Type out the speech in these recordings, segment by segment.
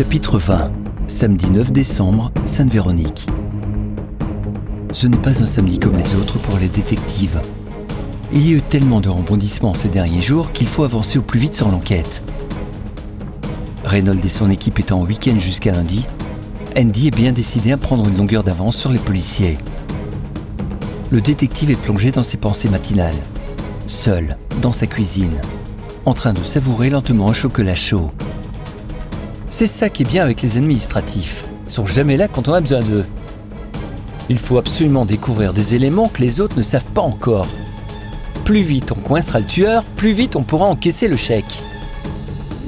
Chapitre 20 Samedi 9 décembre, Sainte-Véronique. Ce n'est pas un samedi comme les autres pour les détectives. Il y a eu tellement de rebondissements ces derniers jours qu'il faut avancer au plus vite sur l'enquête. Reynolds et son équipe étant en week-end jusqu'à lundi, Andy est bien décidé à prendre une longueur d'avance sur les policiers. Le détective est plongé dans ses pensées matinales, seul, dans sa cuisine, en train de savourer lentement un chocolat chaud. C'est ça qui est bien avec les administratifs, ils sont jamais là quand on a besoin d'eux. Il faut absolument découvrir des éléments que les autres ne savent pas encore. Plus vite on coincera le tueur, plus vite on pourra encaisser le chèque.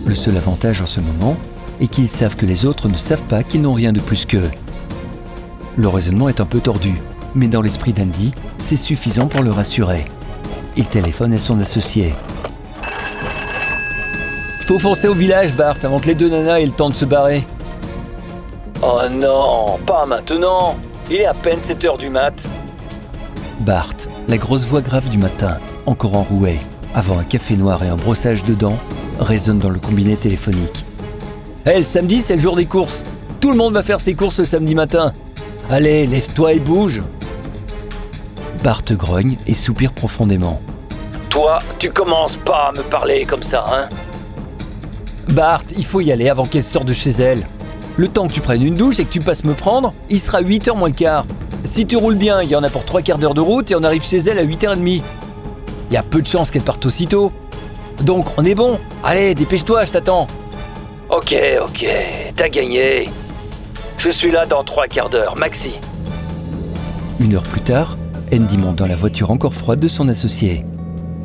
Le seul avantage en ce moment est qu'ils savent que les autres ne savent pas qu'ils n'ont rien de plus qu'eux. Le raisonnement est un peu tordu, mais dans l'esprit d'Andy, c'est suffisant pour le rassurer. Il téléphone à son associé. Il faut foncer au village, Bart, avant que les deux nanas aient le temps de se barrer. Oh non, pas maintenant. Il est à peine 7 heures du mat. Bart, la grosse voix grave du matin, encore enrouée, avant un café noir et un brossage de dents, résonne dans le combiné téléphonique. Hé, le samedi, c'est le jour des courses. Tout le monde va faire ses courses le samedi matin. Allez, lève-toi et bouge. Bart grogne et soupire profondément. Toi, tu commences pas à me parler comme ça, hein Bart, il faut y aller avant qu'elle sorte de chez elle. Le temps que tu prennes une douche et que tu passes me prendre, il sera 8h moins le quart. Si tu roules bien, il y en a pour trois quarts d'heure de route et on arrive chez elle à 8h30. Il y a peu de chances qu'elle parte aussitôt. Donc on est bon. Allez, dépêche-toi, je t'attends. Ok, ok, t'as gagné. Je suis là dans trois quarts d'heure, maxi. Une heure plus tard, Andy monte dans la voiture encore froide de son associé.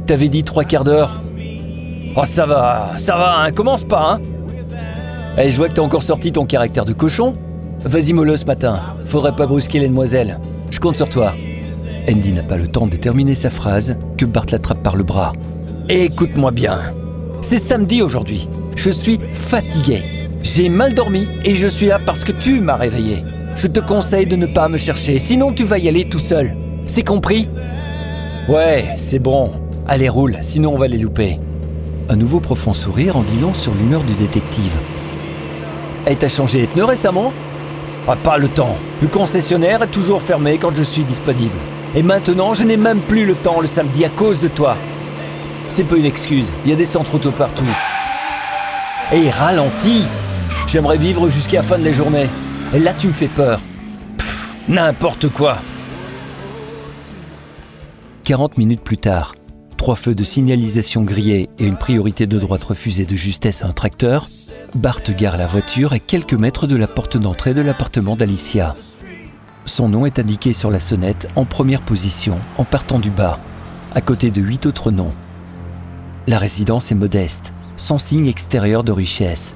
T'avais dit trois quarts d'heure? Oh ça va, ça va, hein, commence pas, hein Eh, je vois que t'as encore sorti ton caractère de cochon. Vas-y mollo ce matin, faudrait pas brusquer les demoiselles. Je compte sur toi. Andy n'a pas le temps de terminer sa phrase que Bart l'attrape par le bras. Écoute-moi bien. C'est samedi aujourd'hui. Je suis fatigué. J'ai mal dormi et je suis là parce que tu m'as réveillé. Je te conseille de ne pas me chercher, sinon tu vas y aller tout seul. C'est compris? Ouais, c'est bon. Allez, roule, sinon on va les louper. Un nouveau profond sourire en long sur l'humeur du détective. Et t'as changé les pneus récemment? Ah, Pas le temps. Le concessionnaire est toujours fermé quand je suis disponible. Et maintenant, je n'ai même plus le temps le samedi à cause de toi. C'est pas une excuse, il y a des centres auto partout. Et ralentis J'aimerais vivre jusqu'à la fin de la journée. Et là, tu me fais peur. N'importe quoi 40 minutes plus tard, trois feux de signalisation grillés et une priorité de droite refusée de justesse à un tracteur, Bart gare la voiture à quelques mètres de la porte d'entrée de l'appartement d'Alicia. Son nom est indiqué sur la sonnette en première position en partant du bas, à côté de huit autres noms. La résidence est modeste, sans signe extérieur de richesse,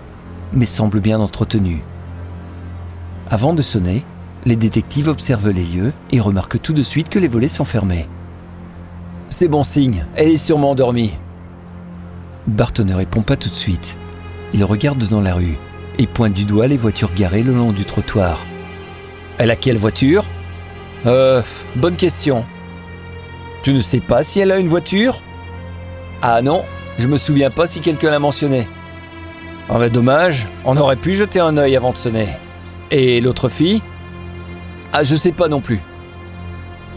mais semble bien entretenue. Avant de sonner, les détectives observent les lieux et remarquent tout de suite que les volets sont fermés. C'est bon signe, elle est sûrement endormie. Bart ne répond pas tout de suite. Il regarde dans la rue et pointe du doigt les voitures garées le long du trottoir. Elle a quelle voiture? Euh, bonne question. Tu ne sais pas si elle a une voiture? Ah non, je me souviens pas si quelqu'un l'a mentionné. Ah bah dommage, on aurait pu jeter un œil avant de sonner. Et l'autre fille? Ah je sais pas non plus.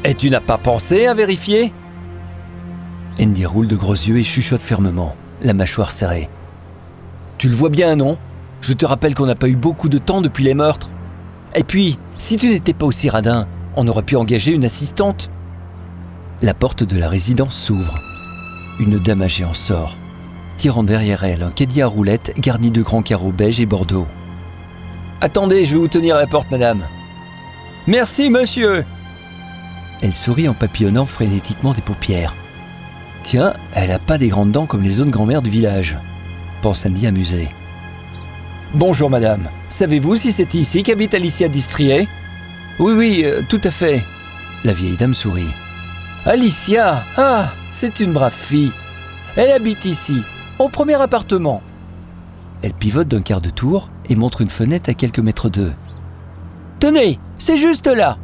Et tu n'as pas pensé à vérifier? Andy roule de gros yeux et chuchote fermement, la mâchoire serrée. Tu le vois bien, non? Je te rappelle qu'on n'a pas eu beaucoup de temps depuis les meurtres. Et puis, si tu n'étais pas aussi radin, on aurait pu engager une assistante. La porte de la résidence s'ouvre. Une dame âgée en sort, tirant derrière elle un caddie à roulettes garni de grands carreaux beige et bordeaux. Attendez, je vais vous tenir la porte, madame. Merci, monsieur. Elle sourit en papillonnant frénétiquement des paupières. Tiens, elle a pas des grandes dents comme les autres grand-mères du village, pense Andy amusé. Bonjour madame, savez-vous si c'est ici qu'habite Alicia Distrier? Oui, oui, euh, tout à fait. La vieille dame sourit. Alicia Ah, c'est une brave fille. Elle habite ici, au premier appartement. Elle pivote d'un quart de tour et montre une fenêtre à quelques mètres d'eux. Tenez, c'est juste là.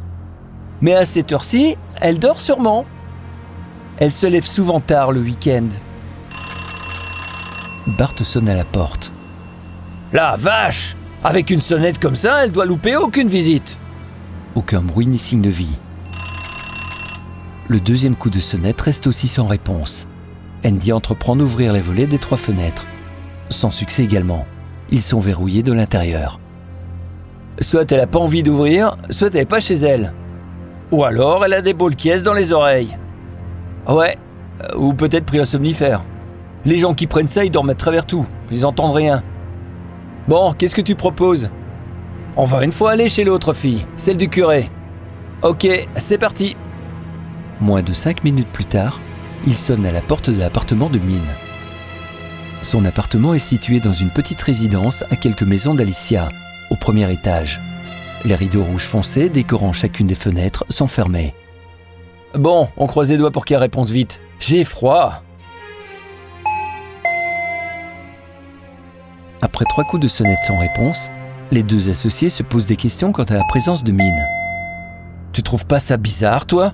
Mais à cette heure-ci, elle dort sûrement. Elle se lève souvent tard le week-end. Bart sonne à la porte. La vache Avec une sonnette comme ça, elle doit louper aucune visite. Aucun bruit ni signe de vie. Le deuxième coup de sonnette reste aussi sans réponse. Andy entreprend d'ouvrir les volets des trois fenêtres. Sans succès également. Ils sont verrouillés de l'intérieur. Soit elle n'a pas envie d'ouvrir, soit elle n'est pas chez elle. Ou alors elle a des boules dans les oreilles. Ouais, euh, ou peut-être pris un somnifère. Les gens qui prennent ça, ils dorment à travers tout. Ils entendent rien. Bon, qu'est-ce que tu proposes? On va une fois aller chez l'autre fille, celle du curé. Ok, c'est parti. Moins de cinq minutes plus tard, il sonne à la porte de l'appartement de Mine. Son appartement est situé dans une petite résidence à quelques maisons d'Alicia, au premier étage. Les rideaux rouges foncés décorant chacune des fenêtres sont fermés. Bon, on croise les doigts pour qu'elle réponde vite. J'ai froid. Après trois coups de sonnette sans réponse, les deux associés se posent des questions quant à la présence de Mine. Tu trouves pas ça bizarre, toi?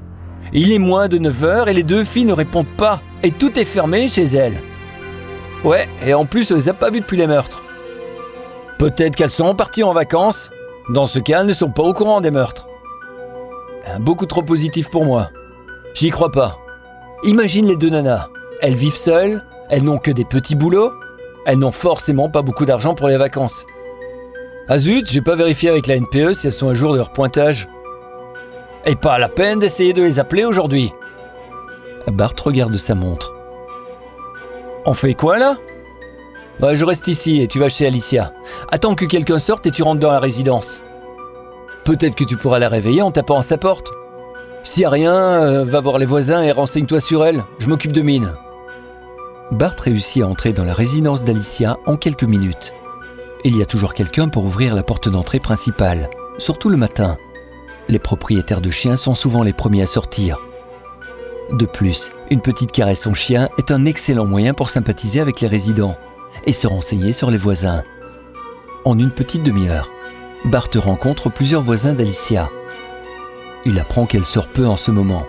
Il est moins de 9 heures et les deux filles ne répondent pas, et tout est fermé chez elles. Ouais, et en plus, on les a pas vues depuis les meurtres. Peut-être qu'elles sont parties en vacances. Dans ce cas, elles ne sont pas au courant des meurtres. Beaucoup trop positif pour moi. J'y crois pas. Imagine les deux nanas. Elles vivent seules, elles n'ont que des petits boulots, elles n'ont forcément pas beaucoup d'argent pour les vacances. Ah zut, j'ai pas vérifié avec la NPE si elles sont à jour de leur pointage. Et pas la peine d'essayer de les appeler aujourd'hui. Bart regarde sa montre. On fait quoi là? Ouais, je reste ici et tu vas chez Alicia. Attends que quelqu'un sorte et tu rentres dans la résidence. Peut-être que tu pourras la réveiller en tapant à sa porte. S'il y a rien, euh, va voir les voisins et renseigne-toi sur elle. Je m'occupe de Mine. Bart réussit à entrer dans la résidence d'Alicia en quelques minutes. Il y a toujours quelqu'un pour ouvrir la porte d'entrée principale, surtout le matin. Les propriétaires de chiens sont souvent les premiers à sortir. De plus, une petite caresse au chien est un excellent moyen pour sympathiser avec les résidents et se renseigner sur les voisins. En une petite demi-heure, Bart rencontre plusieurs voisins d'Alicia. Il apprend qu'elle sort peu en ce moment.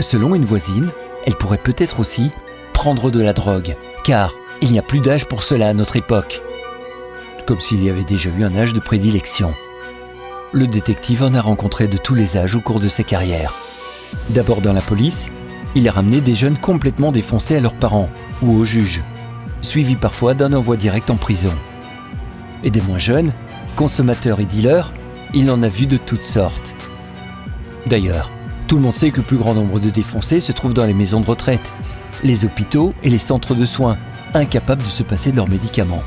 Selon une voisine, elle pourrait peut-être aussi prendre de la drogue, car il n'y a plus d'âge pour cela à notre époque. Comme s'il y avait déjà eu un âge de prédilection. Le détective en a rencontré de tous les âges au cours de sa carrière. D'abord dans la police, il a ramené des jeunes complètement défoncés à leurs parents ou au juge, suivis parfois d'un envoi direct en prison. Et des moins jeunes, consommateurs et dealers, il en a vu de toutes sortes. D'ailleurs, tout le monde sait que le plus grand nombre de défoncés se trouve dans les maisons de retraite, les hôpitaux et les centres de soins, incapables de se passer de leurs médicaments.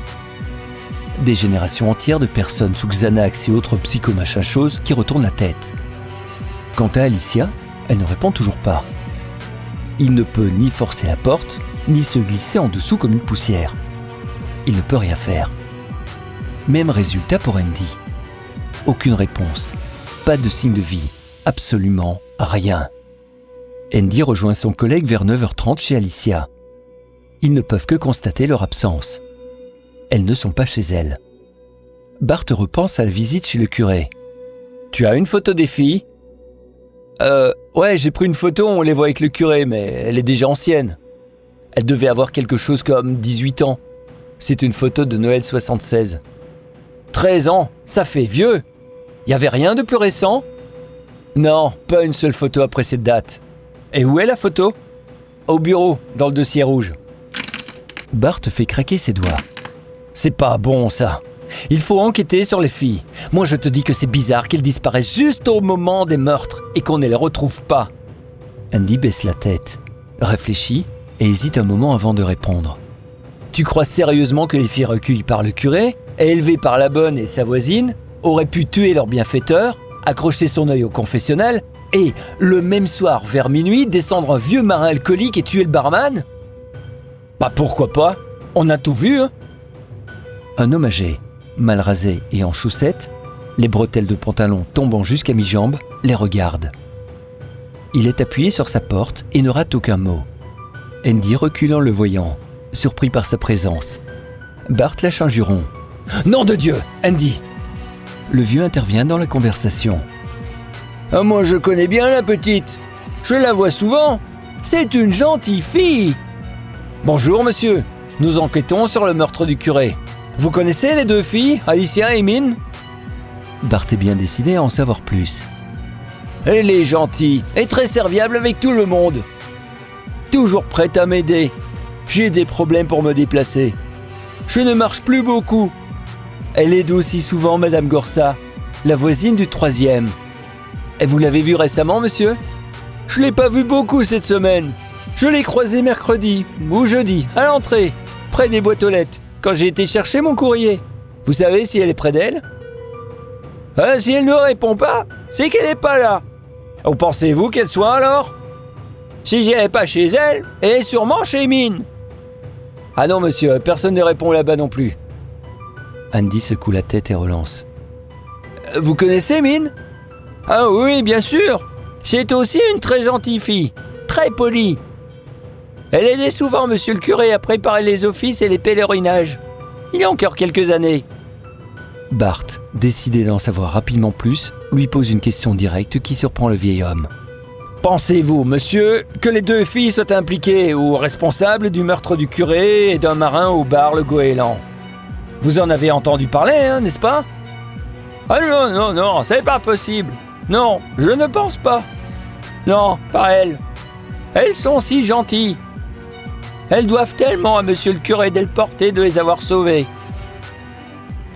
Des générations entières de personnes sous Xanax et autres psychomachins choses qui retournent la tête. Quant à Alicia, elle ne répond toujours pas. Il ne peut ni forcer la porte, ni se glisser en dessous comme une poussière. Il ne peut rien faire. Même résultat pour Andy. Aucune réponse, pas de signe de vie, absolument rien. Andy rejoint son collègue vers 9h30 chez Alicia. Ils ne peuvent que constater leur absence. Elles ne sont pas chez elles. Bart repense à la visite chez le curé. Tu as une photo des filles? Euh, ouais, j'ai pris une photo, on les voit avec le curé, mais elle est déjà ancienne. Elle devait avoir quelque chose comme 18 ans. C'est une photo de Noël 76. 13 ans, ça fait vieux. Y avait rien de plus récent Non, pas une seule photo après cette date. Et où est la photo? Au bureau, dans le dossier rouge. Bart fait craquer ses doigts. C'est pas bon ça. Il faut enquêter sur les filles. Moi je te dis que c'est bizarre qu'elles disparaissent juste au moment des meurtres et qu'on ne les retrouve pas. Andy baisse la tête, réfléchit et hésite un moment avant de répondre. Tu crois sérieusement que les filles recueillies par le curé, élevées par la bonne et sa voisine, auraient pu tuer leur bienfaiteur, accrocher son œil au confessionnal et, le même soir, vers minuit, descendre un vieux marin alcoolique et tuer le barman? Bah pourquoi pas? On a tout vu, hein Un homme âgé, mal rasé et en chaussettes, les bretelles de pantalon tombant jusqu'à mi-jambe, les regarde. Il est appuyé sur sa porte et ne rate aucun mot. Andy recule en le voyant, surpris par sa présence. Bart lâche un juron. Nom de Dieu, Andy Le vieux intervient dans la conversation. Ah, moi je connais bien la petite. Je la vois souvent. C'est une gentille fille. Bonjour monsieur. Nous enquêtons sur le meurtre du curé. Vous connaissez les deux filles, Alicia et Mine Bart est bien décidé à en savoir plus. Elle est gentille et très serviable avec tout le monde. Toujours prête à m'aider. J'ai des problèmes pour me déplacer. Je ne marche plus beaucoup. Elle aide aussi souvent Madame Gorsa, la voisine du troisième. Et vous l'avez vue récemment, monsieur? Je l'ai pas vue beaucoup cette semaine. Je l'ai croisée mercredi ou jeudi, à l'entrée, près des boîtes aux lettres, quand j'ai été chercher mon courrier. Vous savez si elle est près d'elle? Ah, Si elle ne répond pas, c'est qu'elle n'est pas là. Où pensez-vous qu'elle soit alors? Si j'irai pas chez elle, elle est sûrement chez Mine. Ah non, monsieur, personne ne répond là-bas non plus. Andy secoue la tête et relance. Vous connaissez Mine? Ah oui, bien sûr. C'est aussi une très gentille fille, très polie. Elle aidait souvent monsieur le curé à préparer les offices et les pèlerinages. Il y a encore quelques années. Bart, décidé d'en savoir rapidement plus, lui pose une question directe qui surprend le vieil homme. Pensez-vous, monsieur, que les deux filles soient impliquées ou responsables du meurtre du curé et d'un marin au bar Le Goéland? Vous en avez entendu parler, hein, n'est-ce pas? Ah non, non, non, c'est pas possible. Non, je ne pense pas. Non, pas elles. Elles sont si gentilles. Elles doivent tellement à monsieur le curé Delporté de les avoir sauvées.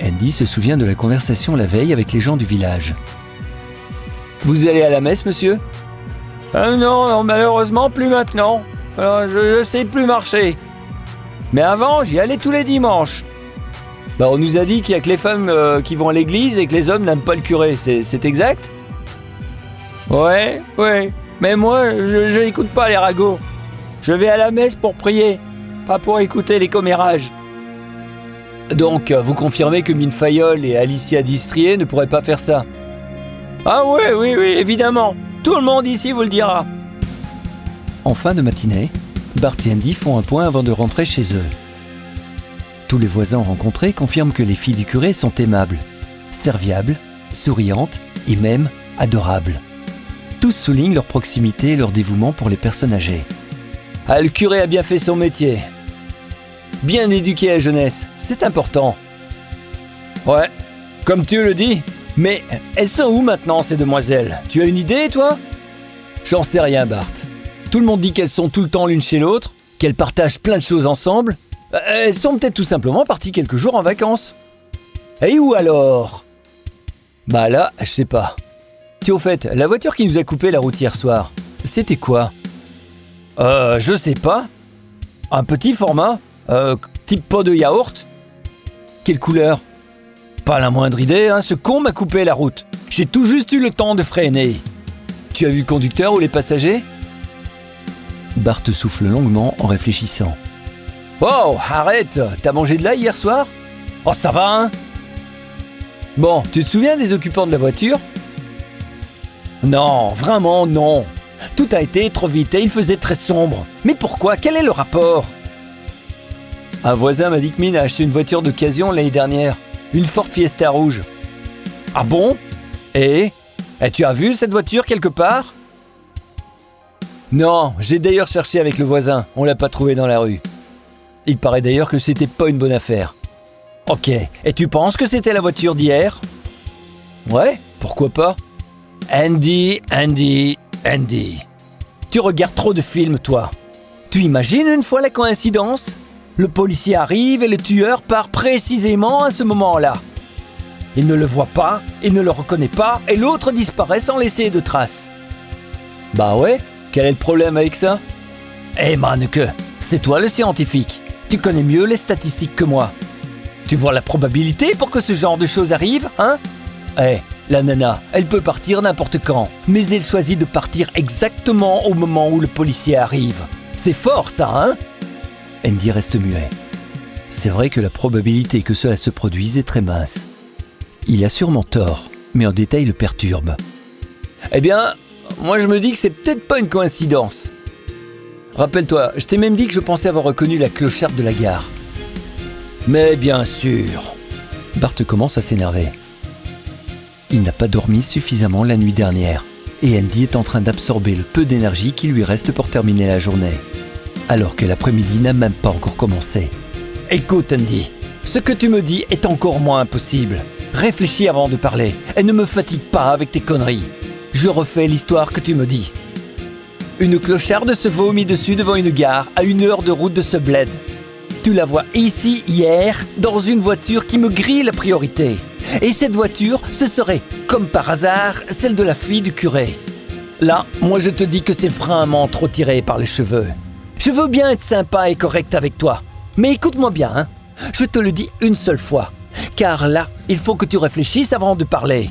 Andy se souvient de la conversation la veille avec les gens du village. Vous allez à la messe, monsieur? Euh, non, malheureusement, plus maintenant. Euh, je ne sais plus marcher. Mais avant, j'y allais tous les dimanches. Bah, on nous a dit qu'il n'y a que les femmes euh, qui vont à l'église et que les hommes n'aiment pas le curé. C'est exact? Ouais, ouais. Mais moi, je n'écoute pas les ragots. Je vais à la messe pour prier, pas pour écouter les commérages. Donc, vous confirmez que Mine Fayol et Alicia Distrier ne pourraient pas faire ça? Ah oui, oui, oui, évidemment. Tout le monde ici vous le dira. En fin de matinée, Bart et Andy font un point avant de rentrer chez eux. Tous les voisins rencontrés confirment que les filles du curé sont aimables, serviables, souriantes et même adorables. Tous soulignent leur proximité et leur dévouement pour les personnes âgées. Ah, le curé a bien fait son métier. Bien éduquer la jeunesse, c'est important. Ouais, comme tu le dis. Mais elles sont où maintenant ces demoiselles? Tu as une idée, toi? J'en sais rien, Bart. Tout le monde dit qu'elles sont tout le temps l'une chez l'autre, qu'elles partagent plein de choses ensemble. Euh, elles sont peut-être tout simplement parties quelques jours en vacances. Et où alors? Bah là, je sais pas. Tiens, au fait, la voiture qui nous a coupé la route hier soir, c'était quoi? Euh, je sais pas. Un petit format euh, type pot de yaourt Quelle couleur? Pas la moindre idée, hein, ce con m'a coupé la route. J'ai tout juste eu le temps de freiner. Tu as vu le conducteur ou les passagers? Bart souffle longuement en réfléchissant. Oh, arrête. T'as mangé de l'ail hier soir? Oh, ça va, hein? Bon, tu te souviens des occupants de la voiture? Non, vraiment non. Tout a été trop vite et il faisait très sombre. Mais pourquoi? Quel est le rapport? Un voisin m'a dit que Mine a acheté une voiture d'occasion l'année dernière, une Ford Fiesta rouge. Ah bon? Et? Et tu as vu cette voiture quelque part? Non, j'ai d'ailleurs cherché avec le voisin, on l'a pas trouvée dans la rue. Il paraît d'ailleurs que c'était pas une bonne affaire. Ok, et tu penses que c'était la voiture d'hier? Ouais, pourquoi pas? Andy, Andy, Andy. Tu regardes trop de films, toi. Tu imagines une fois la coïncidence? Le policier arrive et le tueur part précisément à ce moment-là. Il ne le voit pas, il ne le reconnaît pas, et l'autre disparaît sans laisser de traces. Bah ouais, quel est le problème avec ça? Eh Manneke, c'est toi le scientifique. Tu connais mieux les statistiques que moi. Tu vois la probabilité pour que ce genre de choses arrive, hein? Eh, la nana, elle peut partir n'importe quand, mais elle choisit de partir exactement au moment où le policier arrive. C'est fort ça, hein? Andy reste muet. C'est vrai que la probabilité que cela se produise est très mince. Il a sûrement tort, mais un détail le perturbe. Eh bien, moi je me dis que c'est peut-être pas une coïncidence. Rappelle-toi, je t'ai même dit que je pensais avoir reconnu la clochette de la gare. Mais bien sûr. Bart commence à s'énerver. Il n'a pas dormi suffisamment la nuit dernière, et Andy est en train d'absorber le peu d'énergie qui lui reste pour terminer la journée alors que l'après-midi n'a même pas encore commencé. Écoute Andy, Ce que tu me dis est encore moins impossible. Réfléchis avant de parler et ne me fatigue pas avec tes conneries. Je refais l'histoire que tu me dis. Une clocharde se vomit dessus devant une gare à une heure de route de ce bled. Tu la vois ici hier dans une voiture qui me grille la priorité. Et cette voiture, ce serait, comme par hasard, celle de la fille du curé. Là, moi je te dis que c'est vraiment trop tiré par les cheveux. Je veux bien être sympa et correct avec toi. Mais écoute-moi bien, hein. Je te le dis une seule fois. Car là, il faut que tu réfléchisses avant de parler.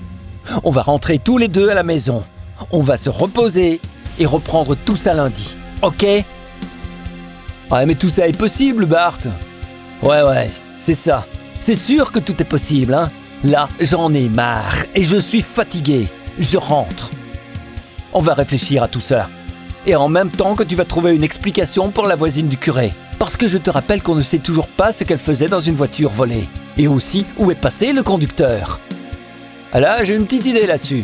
On va rentrer tous les deux à la maison. On va se reposer et reprendre tout ça lundi. Ok Ouais, mais tout ça est possible, Bart. Ouais, ouais, c'est ça. C'est sûr que tout est possible, hein. Là, j'en ai marre et je suis fatigué. Je rentre. On va réfléchir à tout ça. Et en même temps que tu vas trouver une explication pour la voisine du curé. Parce que je te rappelle qu'on ne sait toujours pas ce qu'elle faisait dans une voiture volée. Et aussi où est passé le conducteur. Ah là, j'ai une petite idée là-dessus.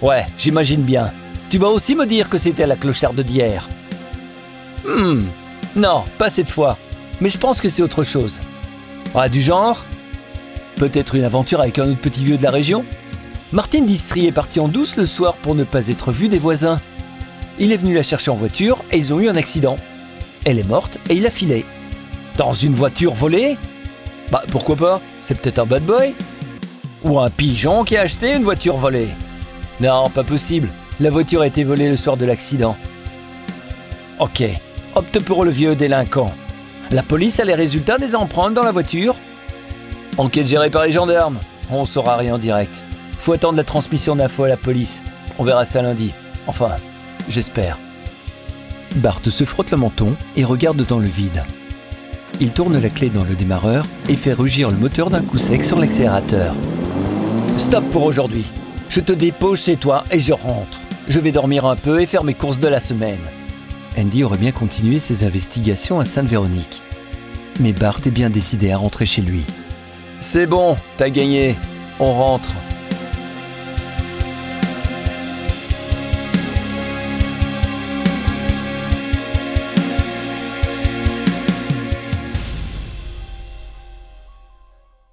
Ouais, j'imagine bien. Tu vas aussi me dire que c'était la clocharde d'hier. Hmm, non, pas cette fois. Mais je pense que c'est autre chose. Ah, du genre? Peut-être une aventure avec un autre petit vieux de la région? Martine Distry est partie en douce le soir pour ne pas être vue des voisins. Il est venu la chercher en voiture et ils ont eu un accident. Elle est morte et il a filé. Dans une voiture volée? Bah pourquoi pas? C'est peut-être un bad boy? Ou un pigeon qui a acheté une voiture volée? Non, pas possible. La voiture a été volée le soir de l'accident. Ok, opte pour le vieux délinquant. La police a les résultats des empreintes dans la voiture Enquête gérée par les gendarmes. On saura rien en direct. Faut attendre la transmission d'infos à la police. On verra ça lundi. Enfin, j'espère. Bart se frotte le menton et regarde dans le vide. Il tourne la clé dans le démarreur et fait rugir le moteur d'un coup sec sur l'accélérateur. Stop pour aujourd'hui. Je te dépose chez toi et je rentre. Je vais dormir un peu et faire mes courses de la semaine. Andy aurait bien continué ses investigations à Sainte-Véronique. Mais Bart est bien décidé à rentrer chez lui. C'est bon, t'as gagné. On rentre.